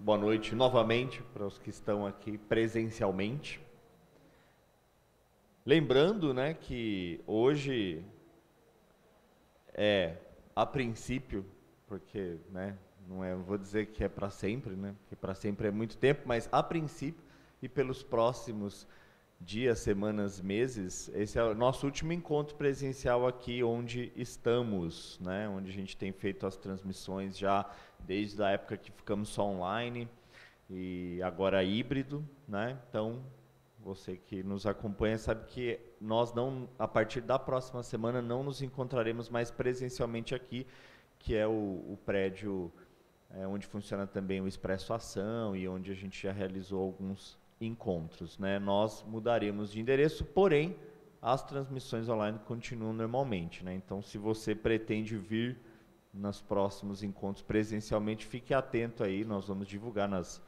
boa noite novamente para os que estão aqui presencialmente. Lembrando, né, que hoje é a princípio, porque, né, não é, vou dizer que é para sempre, né, porque para sempre é muito tempo, mas a princípio e pelos próximos dias, semanas, meses, esse é o nosso último encontro presencial aqui onde estamos, né? Onde a gente tem feito as transmissões já desde a época que ficamos só online e agora híbrido, né? Então, você que nos acompanha sabe que nós não, a partir da próxima semana, não nos encontraremos mais presencialmente aqui, que é o, o prédio é, onde funciona também o Expresso Ação e onde a gente já realizou alguns encontros. Né? Nós mudaremos de endereço, porém, as transmissões online continuam normalmente. Né? Então, se você pretende vir nos próximos encontros presencialmente, fique atento aí, nós vamos divulgar nas.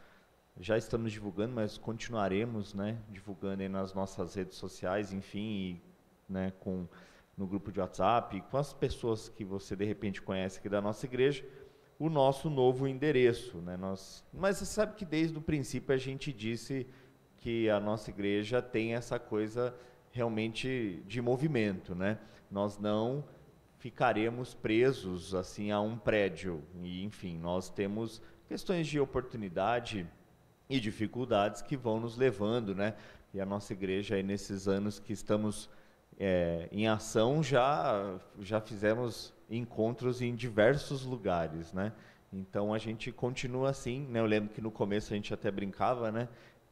Já estamos divulgando, mas continuaremos né, divulgando aí nas nossas redes sociais, enfim, e, né, com, no grupo de WhatsApp, com as pessoas que você de repente conhece aqui da nossa igreja, o nosso novo endereço. Né? Nós, mas você sabe que desde o princípio a gente disse que a nossa igreja tem essa coisa realmente de movimento, né? Nós não ficaremos presos assim a um prédio e enfim nós temos questões de oportunidade e dificuldades que vão nos levando, né? E a nossa igreja aí nesses anos que estamos é, em ação já já fizemos encontros em diversos lugares, né? Então a gente continua assim, né? Eu lembro que no começo a gente até brincava, né?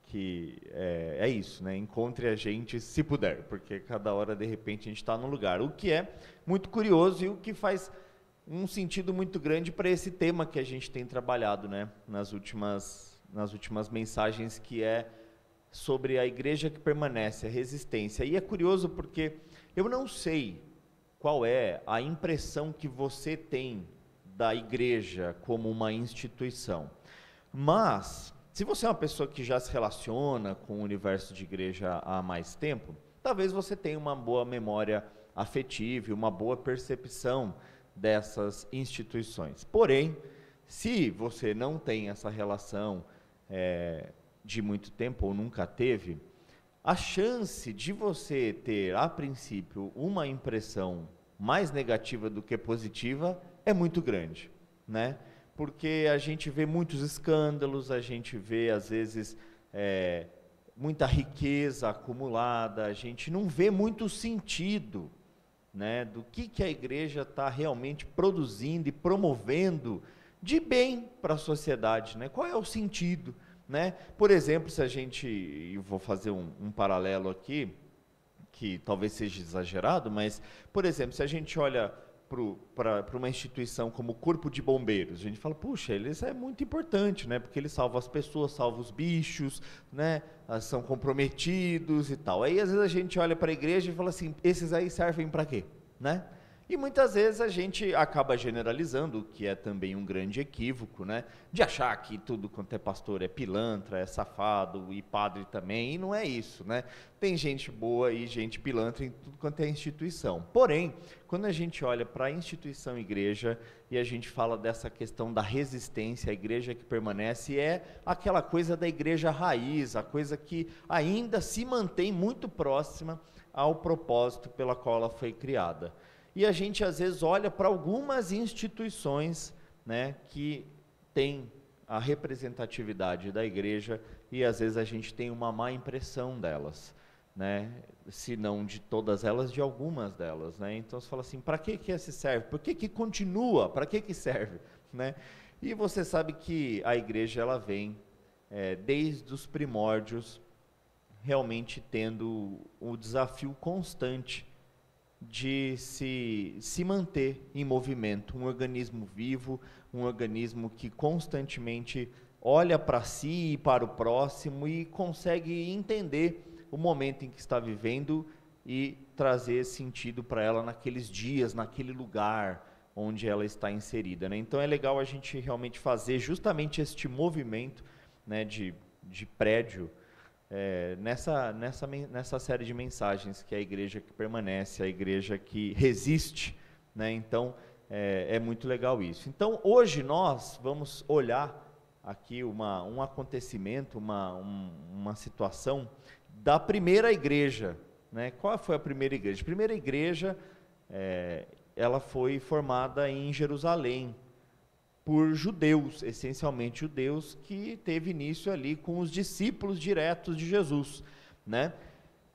Que é, é, isso, né? Encontre a gente se puder, porque cada hora de repente a gente está num lugar. O que é muito curioso e o que faz um sentido muito grande para esse tema que a gente tem trabalhado, né? Nas últimas, nas últimas mensagens, que é sobre a igreja que permanece, a resistência. E é curioso porque eu não sei qual é a impressão que você tem da igreja como uma instituição, mas se você é uma pessoa que já se relaciona com o universo de igreja há mais tempo, talvez você tenha uma boa memória afetiva e uma boa percepção dessas instituições. Porém, se você não tem essa relação é, de muito tempo ou nunca teve, a chance de você ter, a princípio, uma impressão mais negativa do que positiva é muito grande, né? Porque a gente vê muitos escândalos, a gente vê, às vezes, é, muita riqueza acumulada, a gente não vê muito sentido né, do que, que a igreja está realmente produzindo e promovendo de bem para a sociedade. Né? Qual é o sentido? Né? Por exemplo, se a gente, eu vou fazer um, um paralelo aqui, que talvez seja exagerado, mas, por exemplo, se a gente olha para uma instituição como o Corpo de Bombeiros, a gente fala, puxa, eles é muito importante, né? Porque eles salvam as pessoas, salvam os bichos, né? São comprometidos e tal. Aí às vezes a gente olha para a igreja e fala assim, esses aí servem para quê, né? E muitas vezes a gente acaba generalizando, o que é também um grande equívoco, né? De achar que tudo quanto é pastor é pilantra, é safado e padre também, e não é isso, né? Tem gente boa e gente pilantra em tudo quanto é instituição. Porém, quando a gente olha para a instituição igreja e a gente fala dessa questão da resistência, a igreja que permanece, é aquela coisa da igreja raiz, a coisa que ainda se mantém muito próxima ao propósito pela qual ela foi criada. E a gente às vezes olha para algumas instituições né, que têm a representatividade da igreja e às vezes a gente tem uma má impressão delas, né? Se não de todas elas, de algumas delas, né? Então você fala assim, para que que esse serve? Por que que continua? Para que que serve, né? E você sabe que a igreja ela vem é, desde os primórdios realmente tendo o desafio constante de se, se manter em movimento, um organismo vivo, um organismo que constantemente olha para si e para o próximo e consegue entender o momento em que está vivendo e trazer sentido para ela naqueles dias, naquele lugar onde ela está inserida. Né? Então é legal a gente realmente fazer justamente este movimento né, de, de prédio é, nessa, nessa, nessa série de mensagens que é a igreja que permanece, a igreja que resiste, né? Então é, é muito legal isso. Então hoje nós vamos olhar aqui uma, um acontecimento, uma, um, uma situação da primeira igreja. Né? Qual foi a primeira igreja? A primeira igreja, é, ela foi formada em Jerusalém, por judeus, essencialmente judeus, que teve início ali com os discípulos diretos de Jesus, né?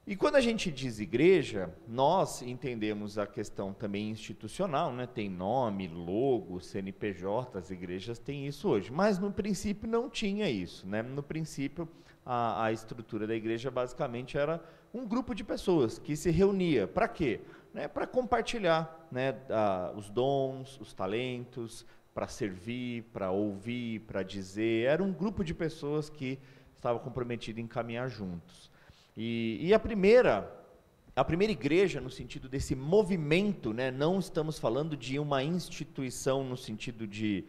E quando a gente diz igreja, nós entendemos a questão também institucional, né? Tem nome, logo, CNPJ, as igrejas têm isso hoje, mas no princípio não tinha isso, né? No princípio a, a estrutura da igreja basicamente era um grupo de pessoas que se reunia para quê? Né? Para compartilhar, né? Os dons, os talentos, para servir, para ouvir, para dizer. Era um grupo de pessoas que estava comprometido em caminhar juntos. E, e, a primeira, a primeira igreja no sentido desse movimento, né, não estamos falando de uma instituição no sentido de,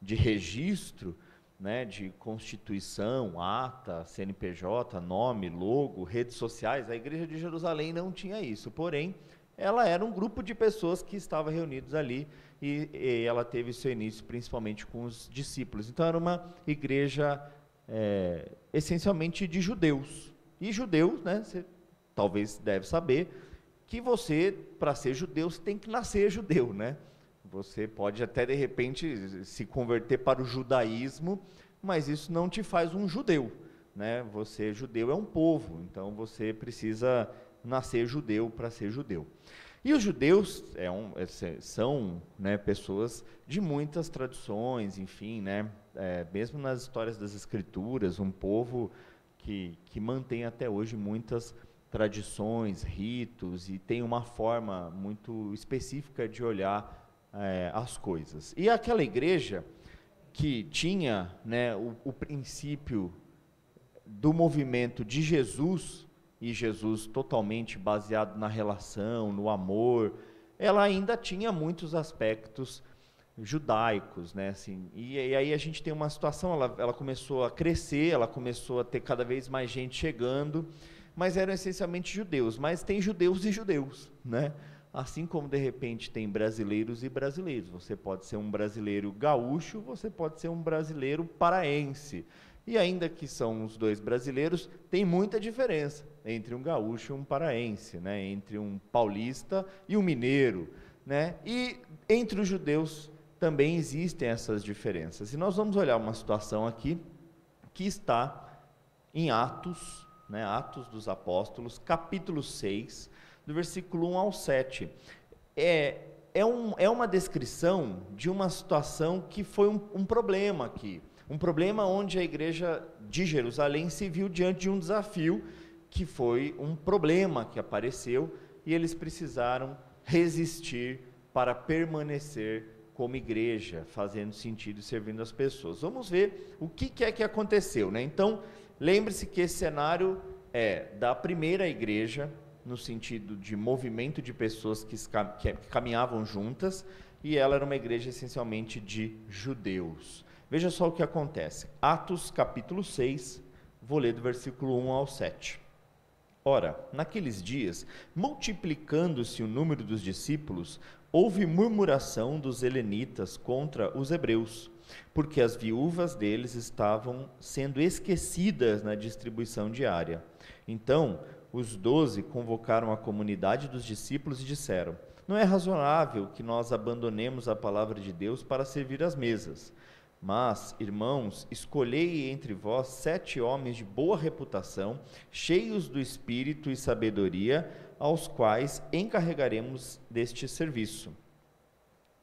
de registro, né, de constituição, ata, CNPJ, nome, logo, redes sociais. A igreja de Jerusalém não tinha isso, porém ela era um grupo de pessoas que estavam reunidos ali e, e ela teve seu início principalmente com os discípulos. Então era uma igreja é, essencialmente de judeus. E judeus, né, você talvez deve saber, que você, para ser judeu, você tem que nascer judeu, né? Você pode até de repente se converter para o judaísmo, mas isso não te faz um judeu, né? Você judeu é um povo, então você precisa nascer judeu para ser judeu. E os judeus é um, é, são né, pessoas de muitas tradições, enfim, né, é, mesmo nas histórias das escrituras, um povo que, que mantém até hoje muitas tradições, ritos e tem uma forma muito específica de olhar é, as coisas. E aquela igreja que tinha né, o, o princípio do movimento de Jesus, e Jesus totalmente baseado na relação, no amor, ela ainda tinha muitos aspectos judaicos, né, assim, e, e aí a gente tem uma situação, ela, ela começou a crescer, ela começou a ter cada vez mais gente chegando, mas eram essencialmente judeus, mas tem judeus e judeus, né, assim como de repente tem brasileiros e brasileiros, você pode ser um brasileiro gaúcho, você pode ser um brasileiro paraense, e ainda que são os dois brasileiros, tem muita diferença entre um gaúcho e um paraense, né? entre um paulista e um mineiro. Né? E entre os judeus também existem essas diferenças. E nós vamos olhar uma situação aqui que está em Atos, né? Atos dos Apóstolos, capítulo 6, do versículo 1 ao 7. É, é, um, é uma descrição de uma situação que foi um, um problema aqui. Um problema onde a igreja de Jerusalém se viu diante de um desafio que foi um problema que apareceu e eles precisaram resistir para permanecer como igreja, fazendo sentido e servindo as pessoas. Vamos ver o que, é que aconteceu. Né? Então, lembre-se que esse cenário é da primeira igreja, no sentido de movimento de pessoas que, que caminhavam juntas, e ela era uma igreja essencialmente de judeus. Veja só o que acontece. Atos capítulo 6, vou ler do versículo 1 ao 7. Ora, naqueles dias, multiplicando-se o número dos discípulos, houve murmuração dos helenitas contra os hebreus, porque as viúvas deles estavam sendo esquecidas na distribuição diária. Então, os doze convocaram a comunidade dos discípulos e disseram: Não é razoável que nós abandonemos a palavra de Deus para servir às mesas. Mas, irmãos, escolhei entre vós sete homens de boa reputação, cheios do espírito e sabedoria, aos quais encarregaremos deste serviço.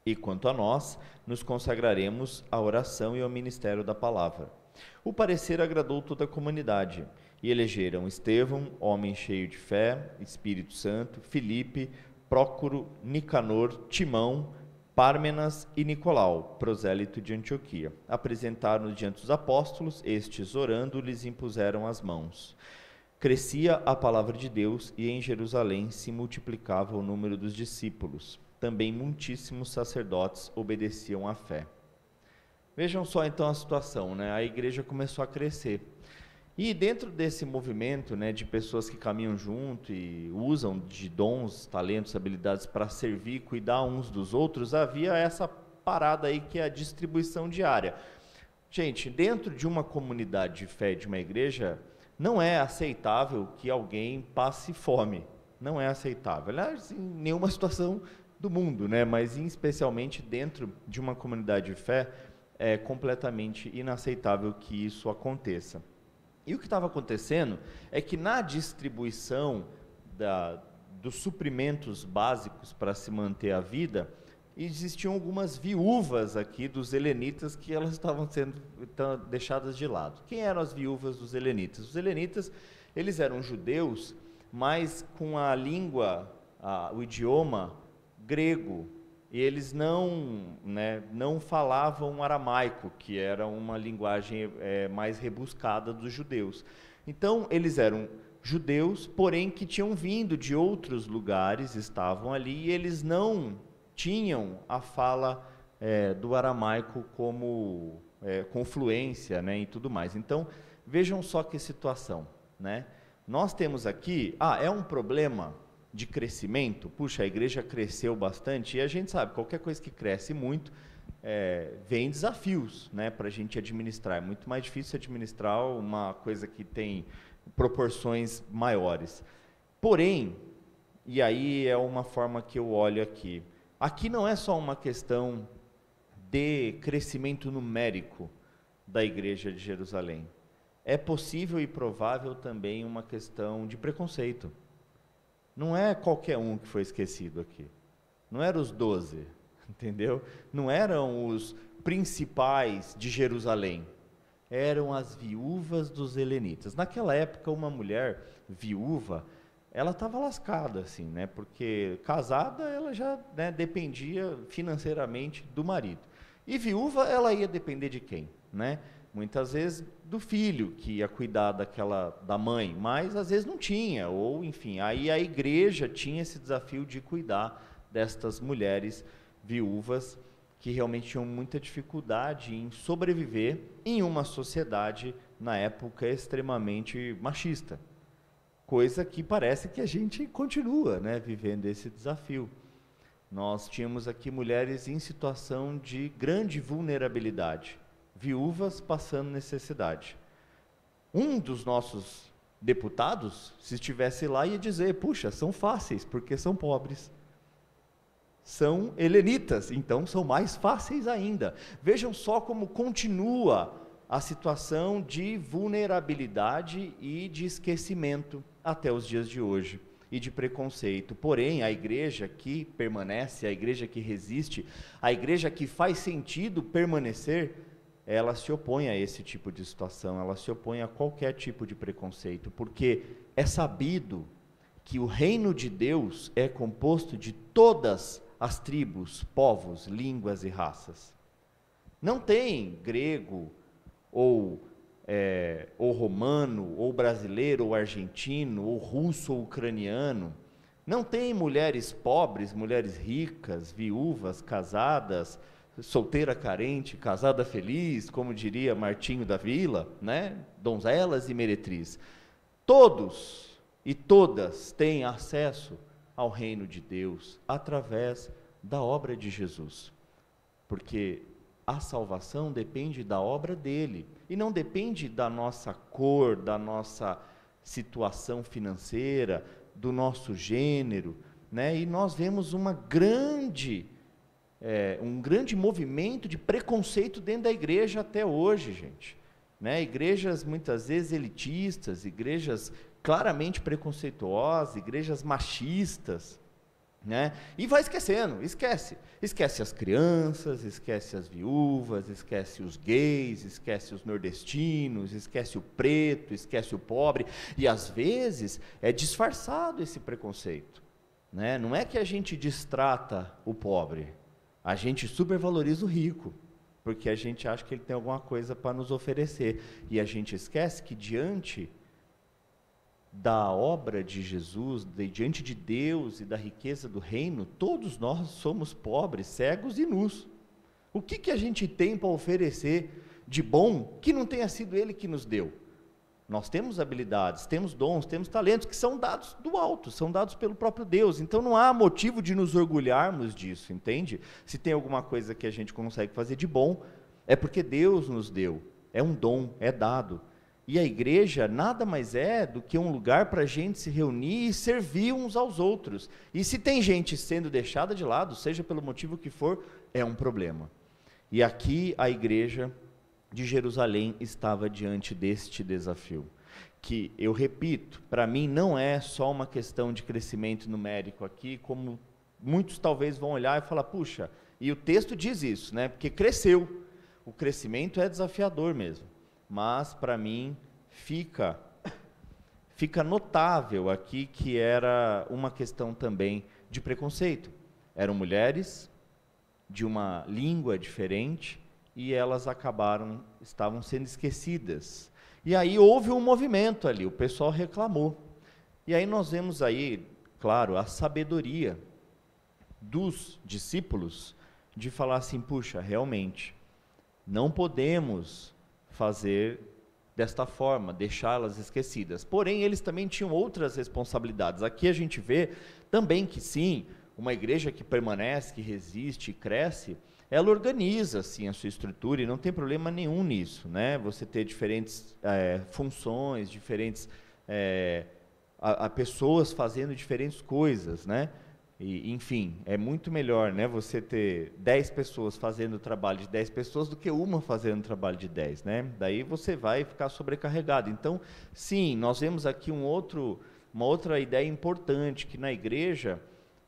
E quanto a nós, nos consagraremos à oração e ao ministério da palavra. O parecer agradou toda a comunidade, e elegeram Estevão, homem cheio de fé, Espírito Santo, Filipe, Prócoro, Nicanor, Timão, Pármenas e Nicolau, prosélito de Antioquia. Apresentaram-nos diante dos apóstolos, estes, orando, lhes impuseram as mãos. Crescia a palavra de Deus e em Jerusalém se multiplicava o número dos discípulos. Também muitíssimos sacerdotes obedeciam à fé. Vejam só então a situação, né? A igreja começou a crescer. E dentro desse movimento né, de pessoas que caminham junto e usam de dons, talentos, habilidades para servir cuidar uns dos outros, havia essa parada aí que é a distribuição diária. Gente, dentro de uma comunidade de fé, de uma igreja, não é aceitável que alguém passe fome. Não é aceitável. Aliás, em nenhuma situação do mundo, né? mas especialmente dentro de uma comunidade de fé, é completamente inaceitável que isso aconteça. E o que estava acontecendo é que na distribuição da, dos suprimentos básicos para se manter a vida, existiam algumas viúvas aqui dos helenitas que elas estavam sendo deixadas de lado. Quem eram as viúvas dos helenitas? Os helenitas, eles eram judeus, mas com a língua, a, o idioma grego, eles não, né, não falavam aramaico, que era uma linguagem é, mais rebuscada dos judeus. Então, eles eram judeus, porém que tinham vindo de outros lugares, estavam ali, e eles não tinham a fala é, do aramaico como é, confluência né, e tudo mais. Então, vejam só que situação. Né? Nós temos aqui, ah, é um problema de crescimento, puxa, a igreja cresceu bastante, e a gente sabe, qualquer coisa que cresce muito, é, vem desafios né, para a gente administrar. É muito mais difícil administrar uma coisa que tem proporções maiores. Porém, e aí é uma forma que eu olho aqui, aqui não é só uma questão de crescimento numérico da igreja de Jerusalém. É possível e provável também uma questão de preconceito. Não é qualquer um que foi esquecido aqui. Não eram os doze, entendeu? Não eram os principais de Jerusalém. Eram as viúvas dos helenitas. Naquela época, uma mulher viúva, ela estava lascada, assim, né? Porque casada, ela já né, dependia financeiramente do marido. E viúva, ela ia depender de quem, né? Muitas vezes do filho que ia cuidar daquela da mãe, mas às vezes não tinha, ou enfim, aí a igreja tinha esse desafio de cuidar destas mulheres viúvas que realmente tinham muita dificuldade em sobreviver em uma sociedade na época extremamente machista. Coisa que parece que a gente continua, né, vivendo esse desafio. Nós tínhamos aqui mulheres em situação de grande vulnerabilidade viúvas passando necessidade. Um dos nossos deputados, se estivesse lá, ia dizer: puxa, são fáceis, porque são pobres. São helenitas, então são mais fáceis ainda. Vejam só como continua a situação de vulnerabilidade e de esquecimento até os dias de hoje e de preconceito. Porém, a igreja que permanece, a igreja que resiste, a igreja que faz sentido permanecer, ela se opõe a esse tipo de situação, ela se opõe a qualquer tipo de preconceito, porque é sabido que o reino de Deus é composto de todas as tribos, povos, línguas e raças. Não tem grego, ou, é, ou romano, ou brasileiro, ou argentino, ou russo, ou ucraniano. Não tem mulheres pobres, mulheres ricas, viúvas, casadas, solteira carente, casada feliz, como diria Martinho da Vila, né? donzelas e meretriz. Todos e todas têm acesso ao reino de Deus através da obra de Jesus. Porque a salvação depende da obra dele e não depende da nossa cor, da nossa situação financeira, do nosso gênero, né? E nós vemos uma grande é, um grande movimento de preconceito dentro da igreja até hoje, gente. Né? Igrejas muitas vezes elitistas, igrejas claramente preconceituosas, igrejas machistas. Né? E vai esquecendo, esquece. Esquece as crianças, esquece as viúvas, esquece os gays, esquece os nordestinos, esquece o preto, esquece o pobre. E às vezes é disfarçado esse preconceito. Né? Não é que a gente distrata o pobre, a gente supervaloriza o rico, porque a gente acha que ele tem alguma coisa para nos oferecer. E a gente esquece que diante da obra de Jesus, de, diante de Deus e da riqueza do reino, todos nós somos pobres, cegos e nus. O que, que a gente tem para oferecer de bom que não tenha sido Ele que nos deu? Nós temos habilidades, temos dons, temos talentos que são dados do alto, são dados pelo próprio Deus. Então não há motivo de nos orgulharmos disso, entende? Se tem alguma coisa que a gente consegue fazer de bom, É porque Deus nos deu, é um dom, é dado. E a igreja nada mais é do que um lugar para a gente se reunir e servir uns aos outros. E se tem gente sendo deixada de lado, seja pelo motivo que for, é um problema. E aqui a igreja de Jerusalém estava diante deste desafio. Que, eu repito, para mim não é só uma questão de crescimento numérico aqui, como muitos talvez vão olhar e falar, puxa, e o texto diz isso, né? Porque cresceu. O crescimento é desafiador mesmo mas para mim fica fica notável aqui que era uma questão também de preconceito. Eram mulheres de uma língua diferente e elas acabaram estavam sendo esquecidas. E aí houve um movimento ali, o pessoal reclamou. E aí nós vemos aí, claro, a sabedoria dos discípulos de falar assim, puxa, realmente não podemos fazer desta forma, deixá-las esquecidas. Porém, eles também tinham outras responsabilidades. Aqui a gente vê também que sim, uma igreja que permanece, que resiste, cresce, ela organiza assim a sua estrutura e não tem problema nenhum nisso, né? Você ter diferentes é, funções, diferentes é, a, a pessoas fazendo diferentes coisas, né? E, enfim, é muito melhor né, você ter 10 pessoas fazendo o trabalho de 10 pessoas do que uma fazendo o trabalho de 10. Né? Daí você vai ficar sobrecarregado. Então, sim, nós vemos aqui um outro, uma outra ideia importante, que na igreja,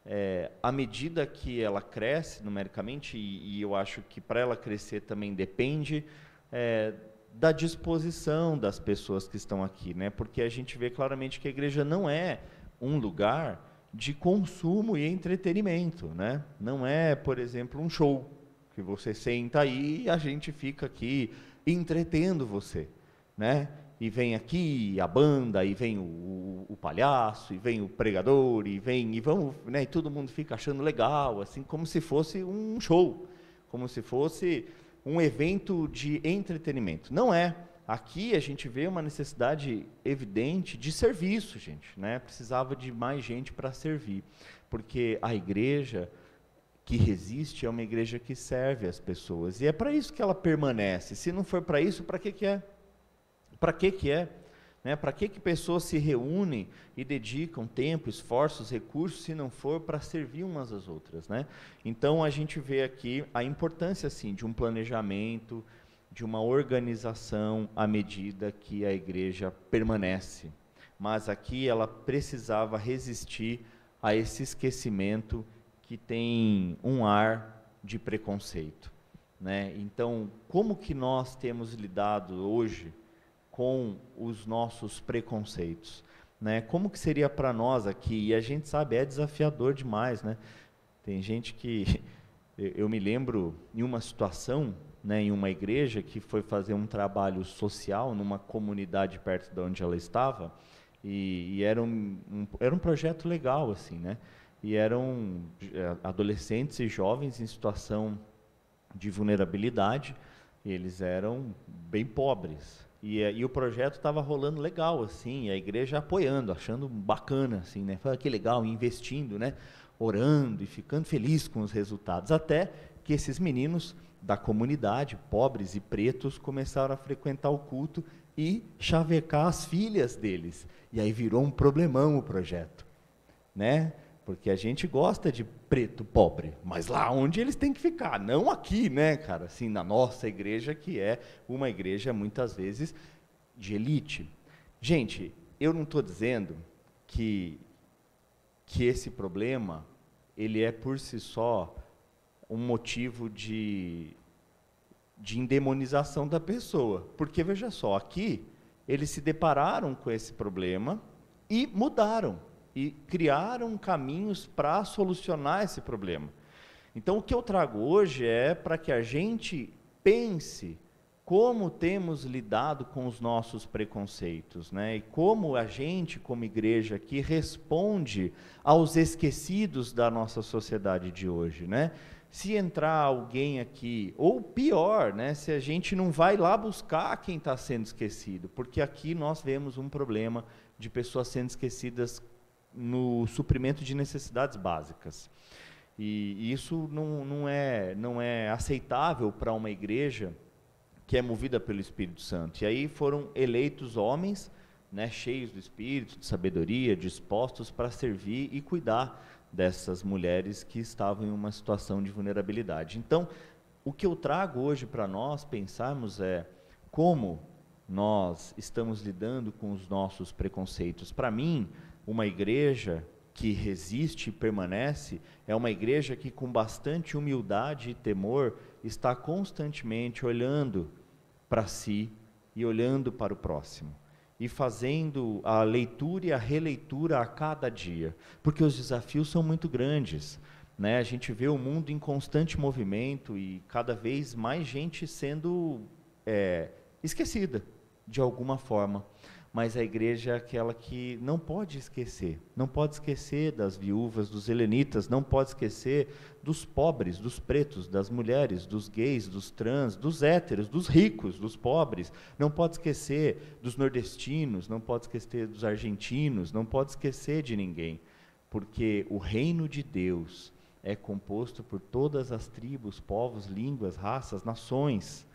é, à medida que ela cresce numericamente, e, e eu acho que para ela crescer também depende é, da disposição das pessoas que estão aqui, né? porque a gente vê claramente que a igreja não é um lugar de consumo e entretenimento, né? Não é, por exemplo, um show que você senta aí e a gente fica aqui entretendo você, né? E vem aqui a banda, e vem o, o, palhaço, e vem o pregador, e vem e vamos, né? E todo mundo fica achando legal, assim como se fosse um show, como se fosse um evento de entretenimento. Não é. Aqui a gente vê uma necessidade evidente de serviço, gente, né? Precisava de mais gente para servir, porque a igreja que resiste é uma igreja que serve as pessoas e é para isso que ela permanece. Se não for para isso, para que que é? Para que que é? Né? Para que que pessoas se reúnem e dedicam tempo, esforços, recursos, se não for para servir umas às outras, né? Então a gente vê aqui a importância assim de um planejamento de uma organização à medida que a igreja permanece. Mas aqui ela precisava resistir a esse esquecimento que tem um ar de preconceito. Né? Então, como que nós temos lidado hoje com os nossos preconceitos? Né? Como que seria para nós aqui? E a gente sabe, é desafiador demais. Né? Tem gente que... Eu me lembro em uma situação né, em uma igreja que foi fazer um trabalho social numa comunidade perto de onde ela estava e, e era, um, um, era um projeto legal assim, né? E eram é, adolescentes e jovens em situação de vulnerabilidade. eles eram bem pobres e, e o projeto estava rolando legal assim, a igreja apoiando, achando bacana assim, né? Falei, que legal, investindo, né? Orando e ficando feliz com os resultados, até que esses meninos da comunidade, pobres e pretos, começaram a frequentar o culto e chavecar as filhas deles. E aí virou um problemão o projeto, né? Porque a gente gosta de preto pobre, mas lá onde eles têm que ficar, não aqui, né, cara? Assim, na nossa igreja, que é uma igreja muitas vezes de elite. Gente, eu não estou dizendo que que esse problema ele é por si só um motivo de, de endemonização da pessoa. Porque, veja só, aqui eles se depararam com esse problema e mudaram, e criaram caminhos para solucionar esse problema. Então, o que eu trago hoje é para que a gente pense como temos lidado com os nossos preconceitos, né? E como a gente, como igreja aqui, responde aos esquecidos da nossa sociedade de hoje, né? se entrar alguém aqui, ou pior, né, se a gente não vai lá buscar quem está sendo esquecido, porque aqui nós vemos um problema de pessoas sendo esquecidas no suprimento de necessidades básicas. E isso não, não, é, não é aceitável para uma igreja que é movida pelo Espírito Santo. E aí foram eleitos homens, né, cheios do Espírito, de sabedoria, dispostos para servir e cuidar dessas mulheres que estavam em uma situação de vulnerabilidade. Então, o que eu trago hoje para nós pensarmos é como nós estamos lidando com os nossos preconceitos. Para mim, uma igreja que resiste e permanece é uma igreja que, com bastante humildade e temor, está constantemente olhando para si e olhando para o próximo. E fazendo a leitura e a releitura a cada dia, porque os desafios são muito grandes. Né? A gente vê o mundo em constante movimento e cada vez mais gente sendo é, esquecida de alguma forma mas a igreja é aquela que não pode esquecer, não pode esquecer das viúvas, dos helenitas, não pode esquecer dos pobres, dos pretos, das mulheres, dos gays, dos trans, dos héteros, dos ricos, dos pobres, não pode esquecer dos nordestinos, não pode esquecer dos argentinos, não pode esquecer de ninguém, porque o reino de Deus é composto por todas as tribos, povos, línguas, raças, nações.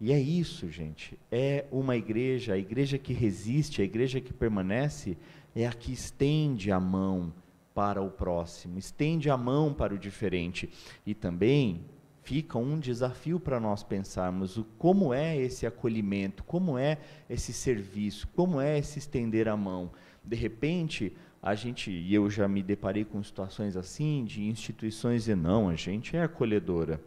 E é isso, gente. É uma igreja, a igreja que resiste, a igreja que permanece, é a que estende a mão para o próximo, estende a mão para o diferente. E também fica um desafio para nós pensarmos o como é esse acolhimento, como é esse serviço, como é esse estender a mão. De repente, a gente, e eu já me deparei com situações assim, de instituições e não, a gente é acolhedora.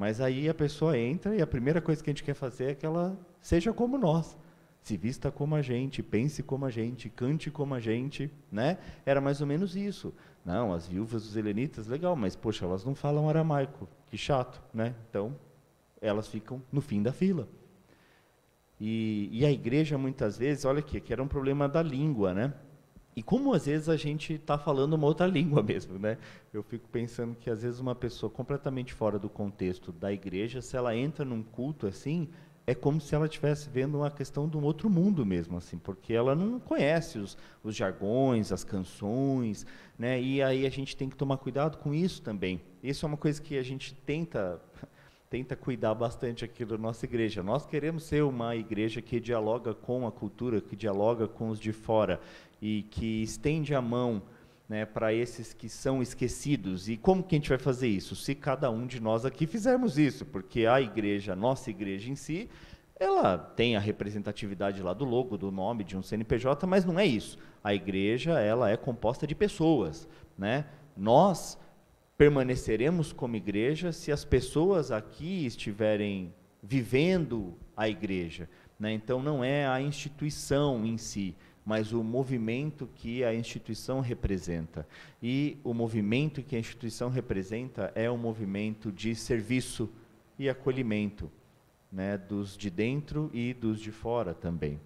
Mas aí a pessoa entra e a primeira coisa que a gente quer fazer é que ela seja como nós. Se vista como a gente, pense como a gente, cante como a gente, né? Era mais ou menos isso. Não, as viúvas dos helenitas, legal, mas poxa, elas não falam aramaico, que chato, né? Então, elas ficam no fim da fila. E, e a igreja muitas vezes, olha aqui, que era um problema da língua, né? E como às vezes a gente está falando uma outra língua mesmo, né? Eu fico pensando que às vezes uma pessoa completamente fora do contexto da igreja, se ela entra num culto assim, é como se ela estivesse vendo uma questão de um outro mundo mesmo, assim, porque ela não conhece os, os jargões, as canções, né? E aí a gente tem que tomar cuidado com isso também. Isso é uma coisa que a gente tenta tenta cuidar bastante aqui da nossa igreja. Nós queremos ser uma igreja que dialoga com a cultura, que dialoga com os de fora e que estende a mão né, para esses que são esquecidos. E como que a gente vai fazer isso? Se cada um de nós aqui fizermos isso, porque a igreja, a nossa igreja em si, ela tem a representatividade lá do logo, do nome de um CNPJ, mas não é isso. A igreja, ela é composta de pessoas, né? Nós permaneceremos como igreja se as pessoas aqui estiverem vivendo a igreja, né? Então não é a instituição em si, mas o movimento que a instituição representa. E o movimento que a instituição representa é um movimento de serviço e acolhimento, né, dos de dentro e dos de fora também.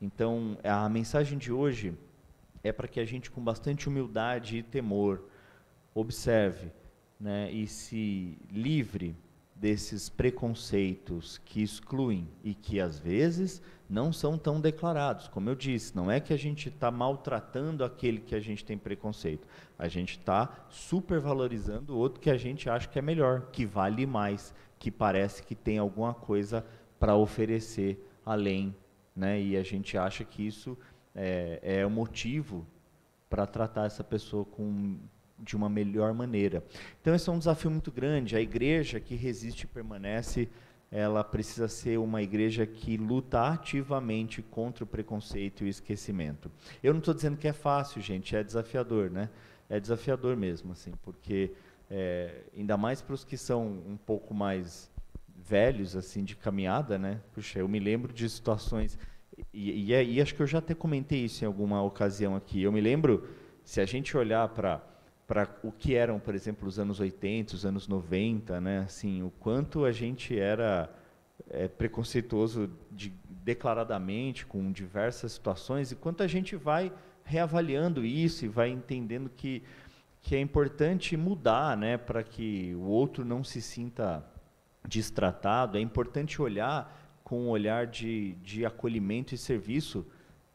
Então, a mensagem de hoje é para que a gente, com bastante humildade e temor, observe né, e se livre desses preconceitos que excluem e que às vezes não são tão declarados. Como eu disse, não é que a gente está maltratando aquele que a gente tem preconceito. A gente está supervalorizando o outro que a gente acha que é melhor, que vale mais, que parece que tem alguma coisa para oferecer além. Né? E a gente acha que isso é, é o motivo para tratar essa pessoa com de uma melhor maneira. Então, esse é um desafio muito grande. A igreja que resiste e permanece, ela precisa ser uma igreja que luta ativamente contra o preconceito e o esquecimento. Eu não estou dizendo que é fácil, gente, é desafiador, né? É desafiador mesmo, assim, porque é, ainda mais para os que são um pouco mais velhos, assim, de caminhada, né? Puxa, eu me lembro de situações e, e, e acho que eu já até comentei isso em alguma ocasião aqui. Eu me lembro, se a gente olhar para para o que eram, por exemplo, os anos 80, os anos 90, né? Assim, o quanto a gente era é, preconceituoso de, declaradamente com diversas situações e quanto a gente vai reavaliando isso e vai entendendo que que é importante mudar, né, para que o outro não se sinta destratado. É importante olhar com um olhar de, de acolhimento e serviço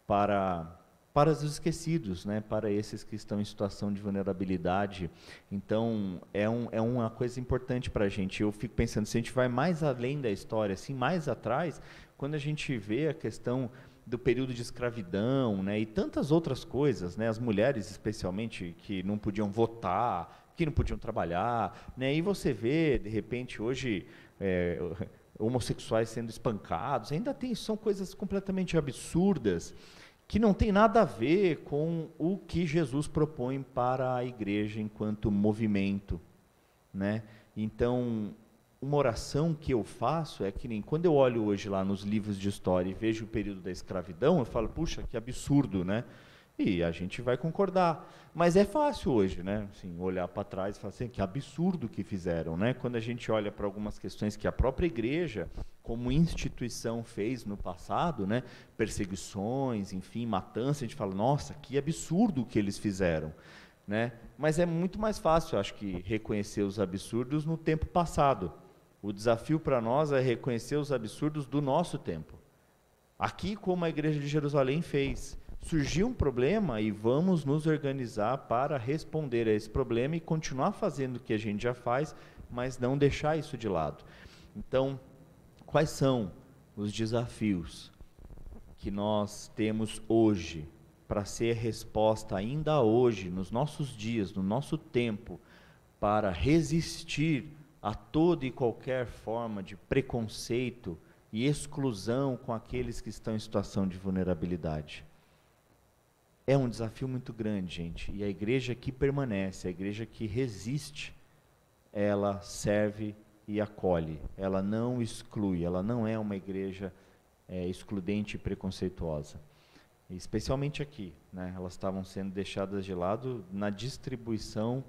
para para os esquecidos, né? para esses que estão em situação de vulnerabilidade. Então, é, um, é uma coisa importante para a gente. Eu fico pensando, se a gente vai mais além da história, assim, mais atrás, quando a gente vê a questão do período de escravidão né? e tantas outras coisas, né? as mulheres especialmente que não podiam votar, que não podiam trabalhar, né? e você vê, de repente, hoje... É, homossexuais sendo espancados, ainda tem, são coisas completamente absurdas que não tem nada a ver com o que Jesus propõe para a igreja enquanto movimento, né? Então, uma oração que eu faço é que nem quando eu olho hoje lá nos livros de história e vejo o período da escravidão, eu falo, puxa, que absurdo, né? E a gente vai concordar. Mas é fácil hoje, né? Assim, olhar para trás e falar assim, que absurdo que fizeram, né? Quando a gente olha para algumas questões que a própria igreja, como instituição, fez no passado, né? Perseguições, enfim, matança, a gente fala, nossa, que absurdo que eles fizeram. Né? Mas é muito mais fácil, acho que, reconhecer os absurdos no tempo passado. O desafio para nós é reconhecer os absurdos do nosso tempo. Aqui, como a igreja de Jerusalém fez, surgiu um problema e vamos nos organizar para responder a esse problema e continuar fazendo o que a gente já faz, mas não deixar isso de lado. Então, quais são os desafios que nós temos hoje para ser resposta ainda hoje, nos nossos dias, no nosso tempo, para resistir a toda e qualquer forma de preconceito e exclusão com aqueles que estão em situação de vulnerabilidade? é um desafio muito grande, gente. E a igreja que permanece, a igreja que resiste, ela serve e acolhe. Ela não exclui, ela não é uma igreja é, excludente e preconceituosa. Especialmente aqui, né? elas estavam sendo deixadas de lado na distribuição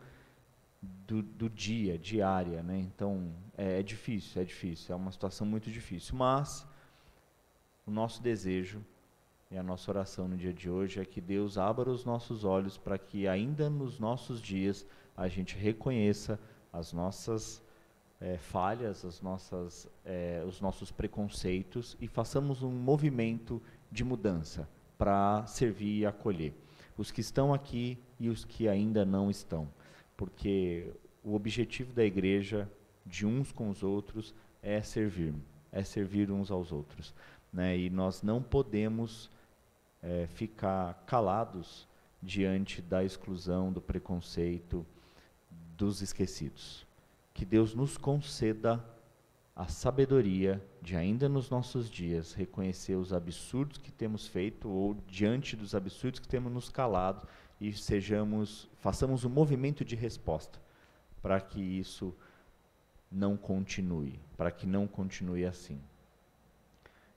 do, do dia, diária. Né? Então, é, é difícil, é difícil, é uma situação muito difícil. Mas, o nosso desejo e a nossa oração no dia de hoje é que Deus abra os nossos olhos para que ainda nos nossos dias a gente reconheça as nossas é, falhas, as nossas, é, os nossos preconceitos e façamos um movimento de mudança para servir e acolher os que estão aqui e os que ainda não estão, porque o objetivo da igreja de uns com os outros é servir, é servir uns aos outros, né? E nós não podemos é, ficar calados diante da exclusão, do preconceito, dos esquecidos. Que Deus nos conceda a sabedoria de, ainda nos nossos dias, reconhecer os absurdos que temos feito ou diante dos absurdos que temos nos calado e sejamos, façamos um movimento de resposta para que isso não continue, para que não continue assim.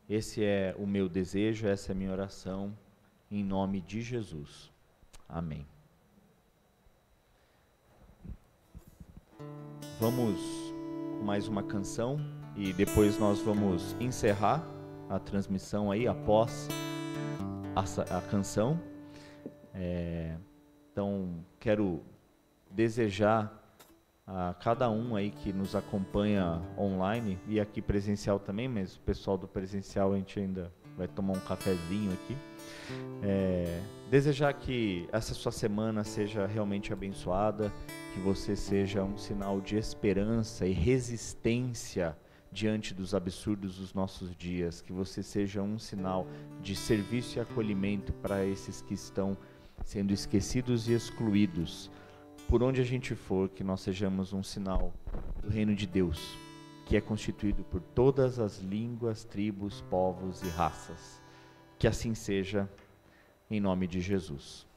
Esse é o meu desejo, essa é a minha oração, em nome de Jesus. Amém. Vamos mais uma canção e depois nós vamos encerrar a transmissão aí após a, a canção. É, então, quero desejar a cada um aí que nos acompanha online e aqui presencial também, mas o pessoal do presencial a gente ainda vai tomar um cafezinho aqui. É, desejar que essa sua semana seja realmente abençoada, que você seja um sinal de esperança e resistência diante dos absurdos dos nossos dias, que você seja um sinal de serviço e acolhimento para esses que estão sendo esquecidos e excluídos por onde a gente for, que nós sejamos um sinal do reino de Deus, que é constituído por todas as línguas, tribos, povos e raças. Que assim seja, em nome de Jesus.